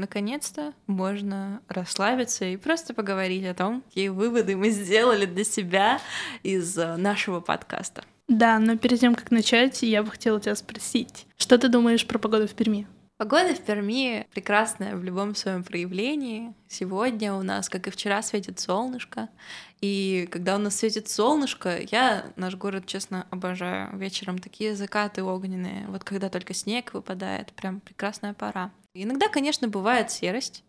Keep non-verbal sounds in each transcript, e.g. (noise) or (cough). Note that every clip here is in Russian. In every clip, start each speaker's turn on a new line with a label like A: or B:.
A: Наконец-то можно расслабиться и просто поговорить о том, какие выводы мы сделали для себя из э, нашего подкаста.
B: Да, но перед тем, как начать, я бы хотела тебя спросить, что ты думаешь про погоду в Перми?
A: Погода в Перми прекрасная в любом своем проявлении. Сегодня у нас, как и вчера, светит солнышко. И когда у нас светит солнышко, я наш город, честно, обожаю. Вечером такие закаты огненные. Вот когда только снег выпадает, прям прекрасная пора. Иногда, конечно, бывает серость.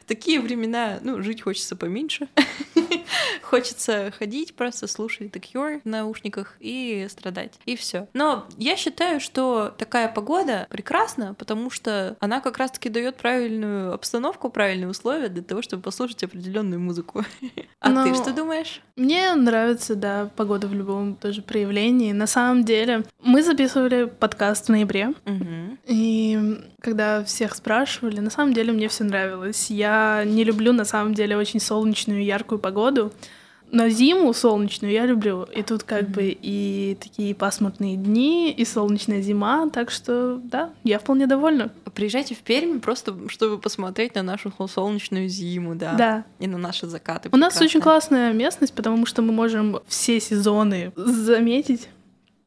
A: В такие времена, ну, жить хочется поменьше. (laughs) Хочется ходить, просто слушать The Cure в наушниках и страдать. И все. Но я считаю, что такая погода прекрасна, потому что она как раз-таки дает правильную обстановку, правильные условия для того, чтобы послушать определенную музыку. (laughs) А ты что думаешь?
B: Мне нравится, да, погода в любом тоже проявлении. На самом деле, мы записывали подкаст в ноябре. Угу. И когда всех спрашивали, на самом деле мне все нравилось. Я не люблю на самом деле очень солнечную яркую погоду. Но зиму солнечную я люблю. И тут как mm-hmm. бы и такие пасмурные дни, и солнечная зима. Так что да, я вполне довольна.
A: Приезжайте в Пермь просто, чтобы посмотреть на нашу солнечную зиму, да.
B: Да.
A: И на наши закаты.
B: У нас очень классная местность, потому что мы можем все сезоны заметить.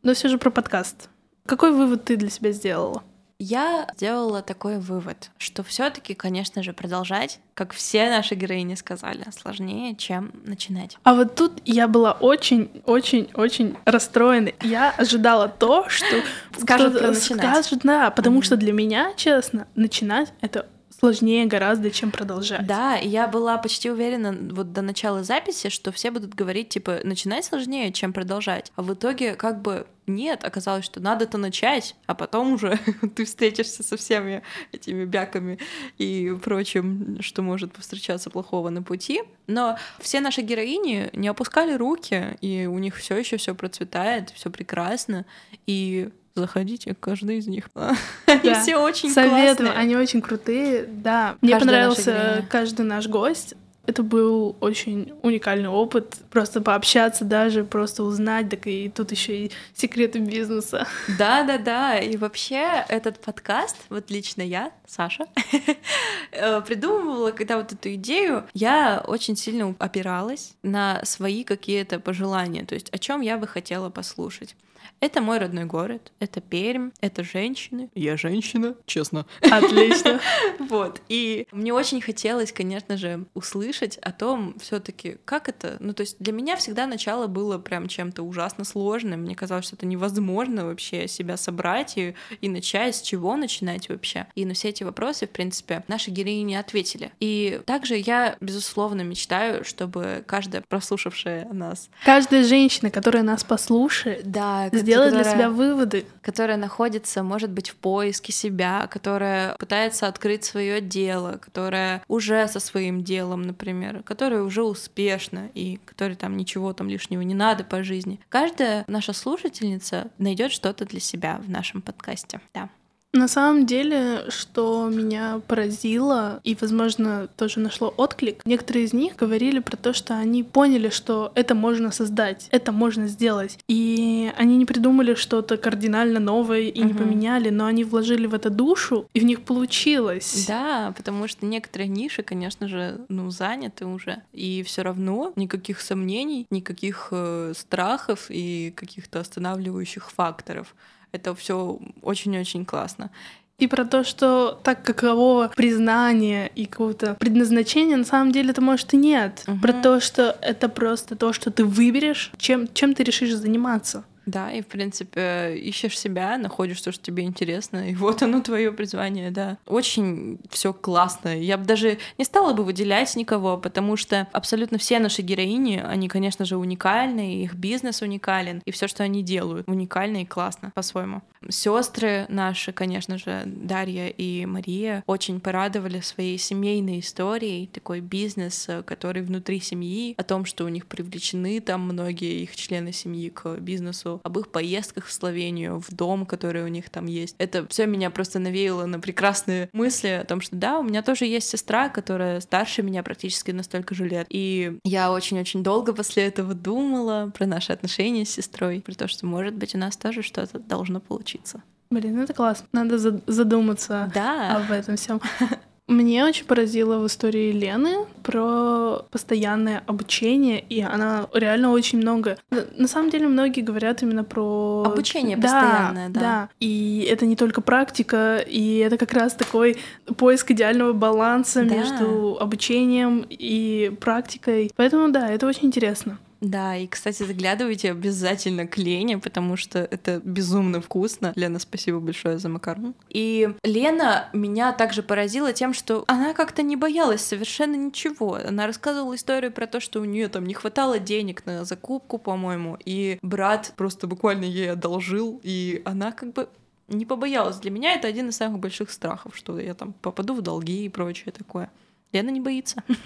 B: Но все же про подкаст. Какой вывод ты для себя сделала?
A: Я сделала такой вывод, что все-таки, конечно же, продолжать, как все наши героини сказали, сложнее, чем начинать.
B: А вот тут я была очень-очень-очень расстроена. Я ожидала то, что
A: скажут про начинать.
B: Скажут, да, потому mm-hmm. что для меня, честно, начинать это сложнее гораздо, чем продолжать.
A: Да, я была почти уверена вот до начала записи, что все будут говорить, типа, начинать сложнее, чем продолжать. А в итоге как бы нет, оказалось, что надо-то начать, а потом уже (laughs) ты встретишься со всеми этими бяками и прочим, что может повстречаться плохого на пути. Но все наши героини не опускали руки, и у них все еще все процветает, все прекрасно. И заходите, каждый из них. (laughs) Они все очень
B: Советую, они очень крутые, да. Мне понравился каждый наш гость. Это был очень уникальный опыт, просто пообщаться даже, просто узнать, так и тут еще и секреты бизнеса. (laughs)
A: Да, да, да. И вообще этот подкаст, вот лично я, Саша, (laughs) э, придумывала, когда вот эту идею, я очень сильно опиралась на свои какие-то пожелания, то есть о чем я бы хотела послушать. Это мой родной город, это Пермь, это женщины.
B: Я женщина, честно.
A: Отлично. (laughs) Вот. И мне очень хотелось, конечно же, услышать о том все таки как это... Ну, то есть для меня всегда начало было прям чем-то ужасно сложным. Мне казалось, что это невозможно вообще себя собрать и, и начать, с чего начинать вообще. И на все эти вопросы, в принципе, наши героини ответили. И также я, безусловно, мечтаю, чтобы каждая прослушавшая нас...
B: Каждая женщина, которая нас послушает,
A: да,
B: сделать для себя выводы.
A: Которая находится, может быть, в поиске себя, которая пытается открыть свое дело, которая уже со своим делом, например, которая уже успешна и которой там ничего там лишнего не надо по жизни. Каждая наша слушательница найдет что-то для себя в нашем подкасте. Да.
B: На самом деле, что меня поразило и, возможно, тоже нашло отклик, некоторые из них говорили про то, что они поняли, что это можно создать, это можно сделать. И они не придумали что-то кардинально новое и угу. не поменяли, но они вложили в это душу, и в них получилось.
A: Да, потому что некоторые ниши, конечно же, ну, заняты уже. И все равно никаких сомнений, никаких э, страхов и каких-то останавливающих факторов. Это все очень-очень классно.
B: И про то, что так каково признание и какого-то предназначения, на самом деле это может и нет. Угу. Про то, что это просто то, что ты выберешь, чем, чем ты решишь заниматься.
A: Да, и в принципе ищешь себя, находишь то, что тебе интересно, и вот оно твое призвание, да. Очень все классно. Я бы даже не стала бы выделять никого, потому что абсолютно все наши героини, они, конечно же, уникальны, их бизнес уникален, и все, что они делают, уникально и классно по-своему. Сестры наши, конечно же, Дарья и Мария, очень порадовали своей семейной историей, такой бизнес, который внутри семьи, о том, что у них привлечены там многие их члены семьи к бизнесу, об их поездках в Словению, в дом, который у них там есть. Это все меня просто навеяло на прекрасные мысли о том, что да, у меня тоже есть сестра, которая старше меня практически на столько же лет. И я очень-очень долго после этого думала про наши отношения с сестрой, про то, что, может быть, у нас тоже что-то должно получиться.
B: Блин, это классно. Надо задуматься
A: да.
B: об этом всем. (laughs) Мне очень поразило в истории Лены про постоянное обучение, и она реально очень много... На самом деле многие говорят именно про...
A: Обучение да, постоянное, да.
B: Да, и это не только практика, и это как раз такой поиск идеального баланса да. между обучением и практикой. Поэтому да, это очень интересно.
A: Да, и, кстати, заглядывайте обязательно к Лене, потому что это безумно вкусно. Лена, спасибо большое за макарон. И Лена меня также поразила тем, что она как-то не боялась совершенно ничего. Она рассказывала историю про то, что у нее там не хватало денег на закупку, по-моему, и брат просто буквально ей одолжил, и она как бы не побоялась. Для меня это один из самых больших страхов, что я там попаду в долги и прочее такое. Лена не боится. (laughs)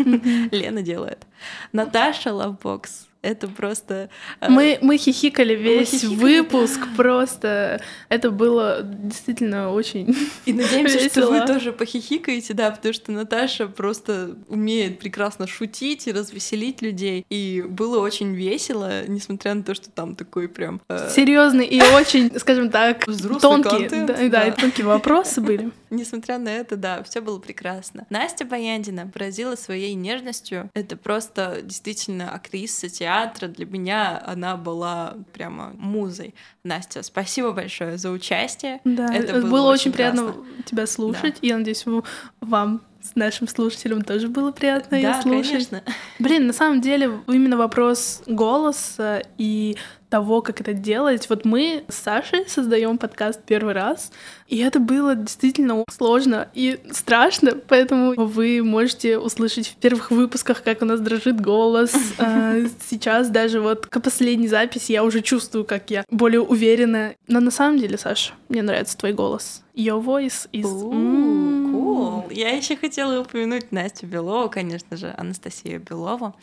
A: Лена делает. Наташа Лавбокс это просто...
B: Э, мы, мы хихикали весь мы хихикали, выпуск, да. просто это было действительно очень
A: И надеемся, весело. что вы тоже похихикаете, да, потому что Наташа просто умеет прекрасно шутить и развеселить людей, и было очень весело, несмотря на то, что там такой прям...
B: Э... Серьезный и очень, скажем так, тонкие, да, да, да, и тонкие вопросы были.
A: Несмотря на это, да, все было прекрасно. Настя Баяндина поразила своей нежностью. Это просто действительно актриса театра. Для меня она была прямо музой. Настя, спасибо большое за участие.
B: Да, это было, было очень, очень приятно тебя слушать. Да. Я надеюсь, вам с нашим слушателям тоже было приятно
A: да,
B: ее слушать.
A: конечно. (laughs)
B: Блин, на самом деле именно вопрос голоса и того, как это делать. Вот мы с Сашей создаем подкаст первый раз, и это было действительно сложно и страшно, поэтому вы можете услышать в первых выпусках, как у нас дрожит голос. (laughs) А, сейчас даже вот к последней записи я уже чувствую, как я более уверена. Но на самом деле, Саша, мне нравится твой голос. Your voice is...
A: Я еще хотела упомянуть Настю Белову, конечно же, Анастасию Белову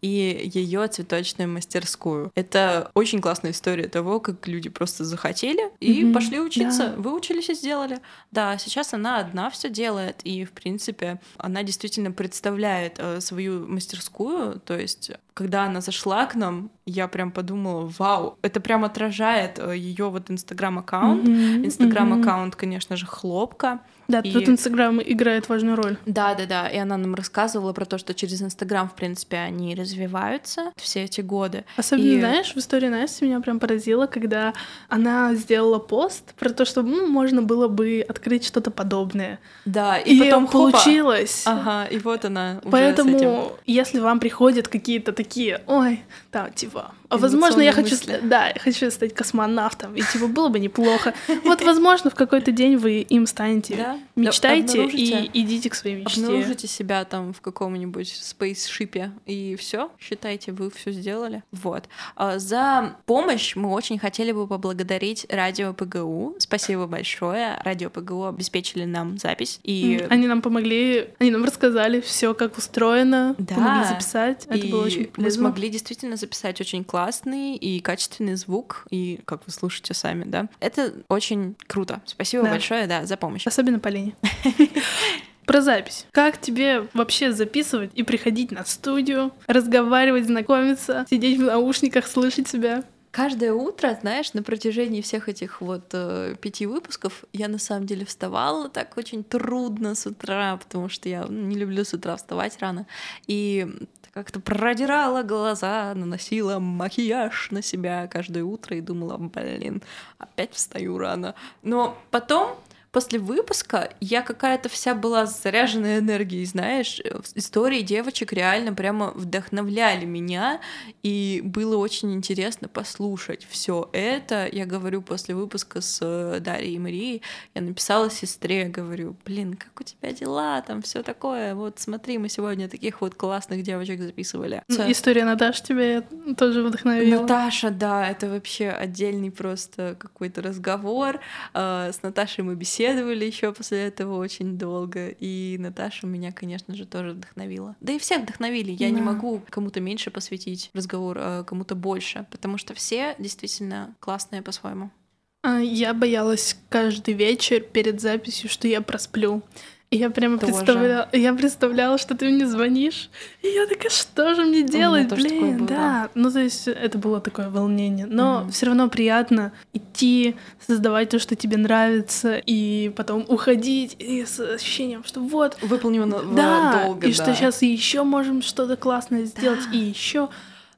A: и ее цветочную мастерскую. Это очень классная история того, как люди просто захотели и mm-hmm. пошли учиться, да. выучились и сделали. Да, сейчас она одна все делает, и в принципе она действительно представляет э, свою мастерскую, то есть когда она зашла к нам, я прям подумала, вау, это прям отражает э, ее вот инстаграм-аккаунт. Mm-hmm. Инстаграм-аккаунт, конечно же, хлопка.
B: Да, и... тут Инстаграм играет важную роль.
A: Да, да, да. И она нам рассказывала про то, что через Инстаграм, в принципе, они развиваются все эти годы.
B: Особенно, и... знаешь, в истории Насти меня прям поразило, когда она сделала пост про то, что ну, можно было бы открыть что-то подобное.
A: Да, и, и потом
B: получилось.
A: Ага, и вот она.
B: Уже Поэтому, если вам приходят какие-то такие, ой, там, типа, а возможно, я хочу, мысли. да, я хочу стать космонавтом, и типа было бы неплохо. Вот, возможно, в какой-то день вы им станете. Да? Мечтайте и идите к своей мечте.
A: Обнаружите себя там в каком-нибудь спейсшипе, и все, считайте, вы все сделали. Вот. А за помощь мы очень хотели бы поблагодарить радио ПГУ. Спасибо большое. Радио ПГУ обеспечили нам запись. И...
B: Они нам помогли, они нам рассказали все, как устроено, да. помогли записать. Это и было очень полезно.
A: Мы смогли действительно записать очень классный и качественный звук, и как вы слушаете сами, да. Это очень круто. Спасибо да. большое, да, за помощь.
B: Особенно Полине. (laughs) Про запись. Как тебе вообще записывать и приходить на студию, разговаривать, знакомиться, сидеть в наушниках, слышать себя?
A: Каждое утро, знаешь, на протяжении всех этих вот э, пяти выпусков я на самом деле вставала так очень трудно с утра, потому что я ну, не люблю с утра вставать рано. И как-то продирала глаза, наносила макияж на себя каждое утро и думала, блин, опять встаю рано. Но потом после выпуска я какая-то вся была заряженная энергией, знаешь, истории девочек реально прямо вдохновляли меня, и было очень интересно послушать все это. Я говорю после выпуска с э, Дарьей и Марией, я написала сестре, говорю, блин, как у тебя дела, там все такое, вот смотри, мы сегодня таких вот классных девочек записывали.
B: История Наташи тебя тоже вдохновила.
A: Наташа, да, это вообще отдельный просто какой-то разговор. Э, с Наташей мы беседовали беседовали еще после этого очень долго, и Наташа меня, конечно же, тоже вдохновила. Да и всех вдохновили. Я да. не могу кому-то меньше посвятить разговор, а кому-то больше, потому что все действительно классные по-своему.
B: А, я боялась каждый вечер перед записью, что я просплю. И я прямо Тоже. представляла, я представляла, что ты мне звонишь, и я такая, что же мне делать, блин, да. Ну, то есть это было такое волнение, но угу. все равно приятно идти, создавать то, что тебе нравится, и потом уходить и с ощущением, что вот...
A: Выполнено
B: да,
A: долго,
B: и да. что сейчас еще можем что-то классное сделать, да. и еще...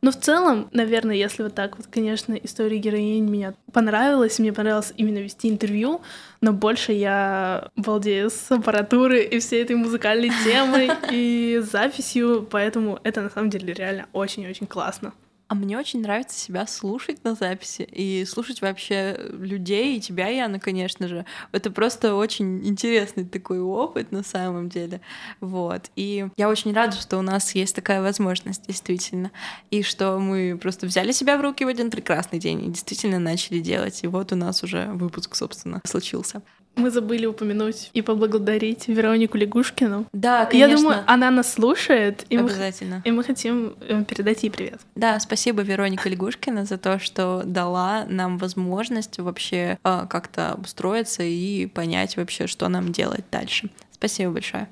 B: Но в целом, наверное, если вот так вот, конечно, история героинь меня понравилась, мне понравилось именно вести интервью, но больше я балдею с аппаратуры и всей этой музыкальной (laughs) темой и записью, поэтому это на самом деле реально очень-очень классно.
A: А мне очень нравится себя слушать на записи и слушать вообще людей, и тебя, Яна, конечно же. Это просто очень интересный такой опыт на самом деле. Вот. И я очень рада, что у нас есть такая возможность, действительно. И что мы просто взяли себя в руки в один прекрасный день и действительно начали делать. И вот у нас уже выпуск, собственно, случился.
B: Мы забыли упомянуть и поблагодарить Веронику Лягушкину.
A: Да, конечно.
B: Я думаю, она нас слушает.
A: И Обязательно.
B: Мы, и мы хотим э, передать ей привет.
A: Да, спасибо Вероника Лягушкина за то, что дала нам возможность вообще э, как-то устроиться и понять вообще, что нам делать дальше. Спасибо большое.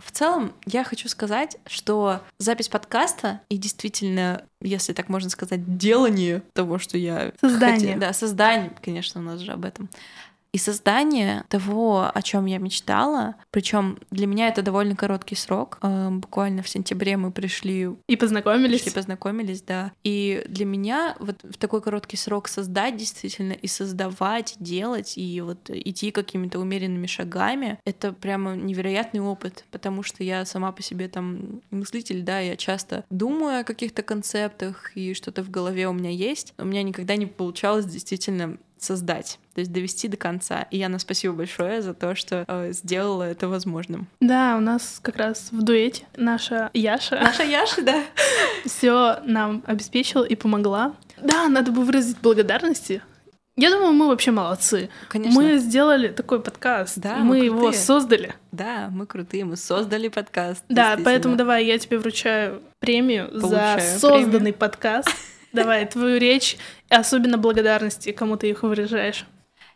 A: В целом, я хочу сказать, что запись подкаста и действительно, если так можно сказать, делание того, что я...
B: Создание.
A: Хотела, да, создание, конечно, у нас же об этом и создание того, о чем я мечтала. Причем для меня это довольно короткий срок. Э, буквально в сентябре мы пришли
B: и познакомились.
A: Пришли, познакомились, да. И для меня вот в такой короткий срок создать действительно и создавать, делать и вот идти какими-то умеренными шагами, это прямо невероятный опыт, потому что я сама по себе там мыслитель, да, я часто думаю о каких-то концептах и что-то в голове у меня есть. У меня никогда не получалось действительно создать, то есть довести до конца. И Яна, спасибо большое за то, что э, сделала это возможным.
B: Да, у нас как раз в дуэте наша Яша.
A: Наша Яша, да. (laughs)
B: Все нам обеспечила и помогла. Да, надо бы выразить благодарности. Я думаю, мы вообще молодцы.
A: Конечно.
B: Мы сделали такой подкаст. Да, мы, мы его создали.
A: Да, мы крутые, мы создали подкаст.
B: Да, поэтому давай я тебе вручаю премию Получаю за созданный премию. подкаст. Давай твою речь, и особенно благодарности, кому ты их выражаешь.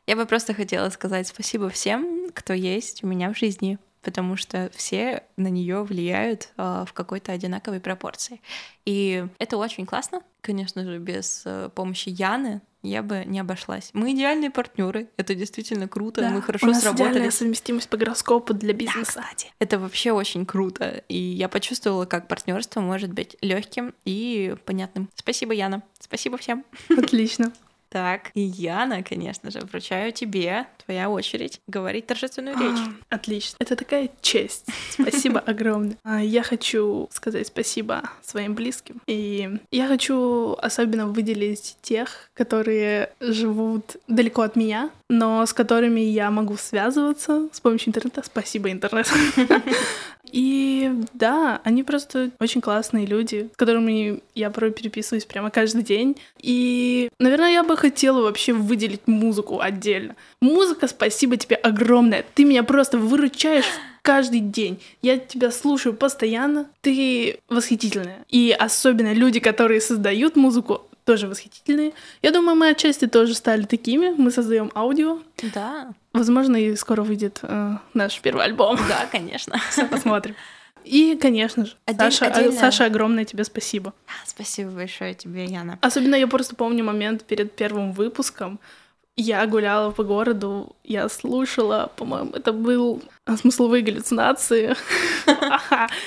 A: Я бы просто хотела сказать спасибо всем, кто есть у меня в жизни, потому что все на нее влияют э, в какой-то одинаковой пропорции. И это очень классно. Конечно же, без э, помощи Яны я бы не обошлась. Мы идеальные партнеры, это действительно круто, да, мы хорошо
B: у нас
A: сработали.
B: Идеальная совместимость по гороскопу для бизнеса.
A: Да, кстати. Это вообще очень круто, и я почувствовала, как партнерство может быть легким и понятным. Спасибо, Яна. Спасибо всем.
B: Отлично.
A: Так, и Яна, конечно же, вручаю тебе, твоя очередь, говорить торжественную речь.
B: А, отлично. Это такая честь. Спасибо (laughs) огромное. А, я хочу сказать спасибо своим близким. И я хочу особенно выделить тех, которые живут далеко от меня, но с которыми я могу связываться с помощью интернета. Спасибо, интернет. (laughs) И да, они просто очень классные люди, с которыми я порой переписываюсь прямо каждый день. И, наверное, я бы хотела вообще выделить музыку отдельно. Музыка, спасибо тебе огромное. Ты меня просто выручаешь каждый день. Я тебя слушаю постоянно. Ты восхитительная. И особенно люди, которые создают музыку, тоже восхитительные. Я думаю, мы отчасти тоже стали такими. Мы создаем аудио.
A: Да.
B: Возможно, и скоро выйдет э, наш первый альбом.
A: Да, конечно. (laughs)
B: Все посмотрим. И, конечно же, Отдель, Саша, отдельно... Саша, огромное тебе спасибо.
A: Спасибо большое тебе, Яна.
B: Особенно я просто помню момент перед первым выпуском. Я гуляла по городу, я слушала, по-моему, это был смысловые галлюцинации.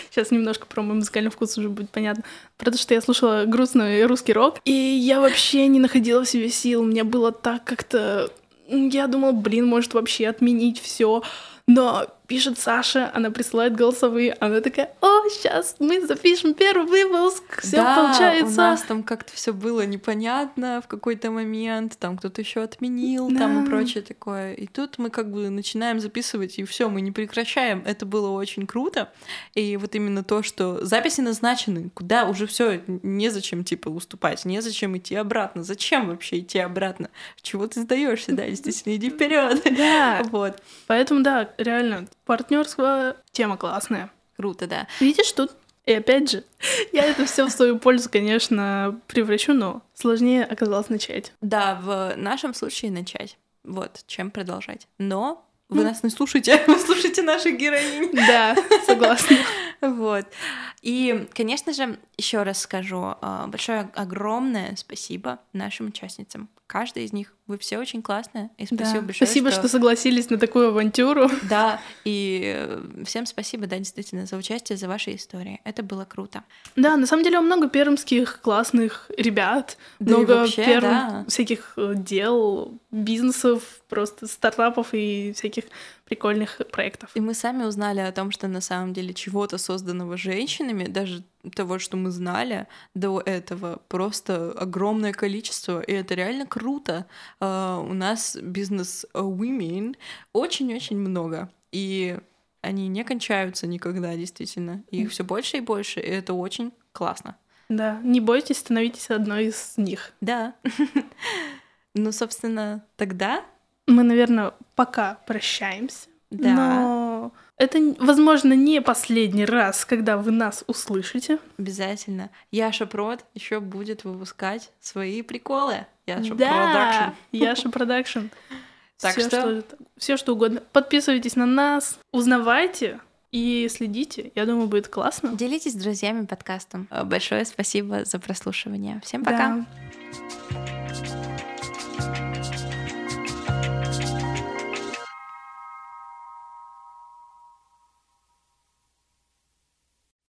B: Сейчас немножко про мой музыкальный вкус уже будет понятно. Потому что я слушала грустный русский рок, и я вообще не находила в себе сил. Мне было так как-то... Я думала, блин, может вообще отменить все. Но пишет Саша, она присылает голосовые, она такая, о, сейчас мы запишем первый выпуск, все да, получается.
A: у нас там как-то все было непонятно в какой-то момент, там кто-то еще отменил, да. там и прочее такое. И тут мы как бы начинаем записывать, и все, мы не прекращаем. Это было очень круто. И вот именно то, что записи назначены, куда уже все незачем типа уступать, незачем идти обратно. Зачем вообще идти обратно? Чего ты сдаешься, да, действительно, иди вперед.
B: Да. (laughs) Вот. Поэтому, да, реально, партнерство тема классная.
A: Круто, да.
B: Видишь, тут и опять же, (laughs) я это все в свою пользу, конечно, превращу, но сложнее оказалось начать.
A: Да, в нашем случае начать. Вот, чем продолжать. Но Вы нас не слушаете, (laughs) вы слушаете наших героинь.
B: Да, согласна. (laughs)
A: Вот. И, конечно же, еще раз скажу а, большое огромное спасибо нашим участницам. Каждая из них, вы все очень классные. И спасибо
B: Да.
A: большое.
B: Спасибо, что... согласились на такую авантюру.
A: Да, и всем спасибо, да, действительно, за участие, за ваши истории. Это было круто.
B: Да, на самом деле много пермских классных ребят,
A: Да
B: много
A: вообще,
B: перм
A: да.
B: всяких э, дел, бизнесов, просто стартапов и всяких прикольных проектов.
A: И мы сами узнали о том, что на самом деле чего-то созданного женщинами, даже того, что мы знали до этого, просто огромное количество, и это реально круто. А, у нас бизнес women очень-очень много, и они не кончаются никогда, действительно. Их все больше и больше, и это очень классно.
B: Да, не бойтесь, становитесь одной из них.
A: Да. (laughs) Ну, собственно, тогда
B: Мы, наверное, пока прощаемся.
A: Да.
B: Но это, возможно, не последний раз, когда вы нас услышите.
A: обязательно Яша Прод еще будет выпускать свои приколы. Яша
B: да,
A: Продакшн.
B: Яша Продакшн. (laughs)
A: Так
B: Всё,
A: что-
B: все что угодно. Подписывайтесь на нас, узнавайте и следите. Я думаю, будет классно.
A: Делитесь с друзьями подкастом. Большое спасибо за прослушивание. Всем пока.
B: Да.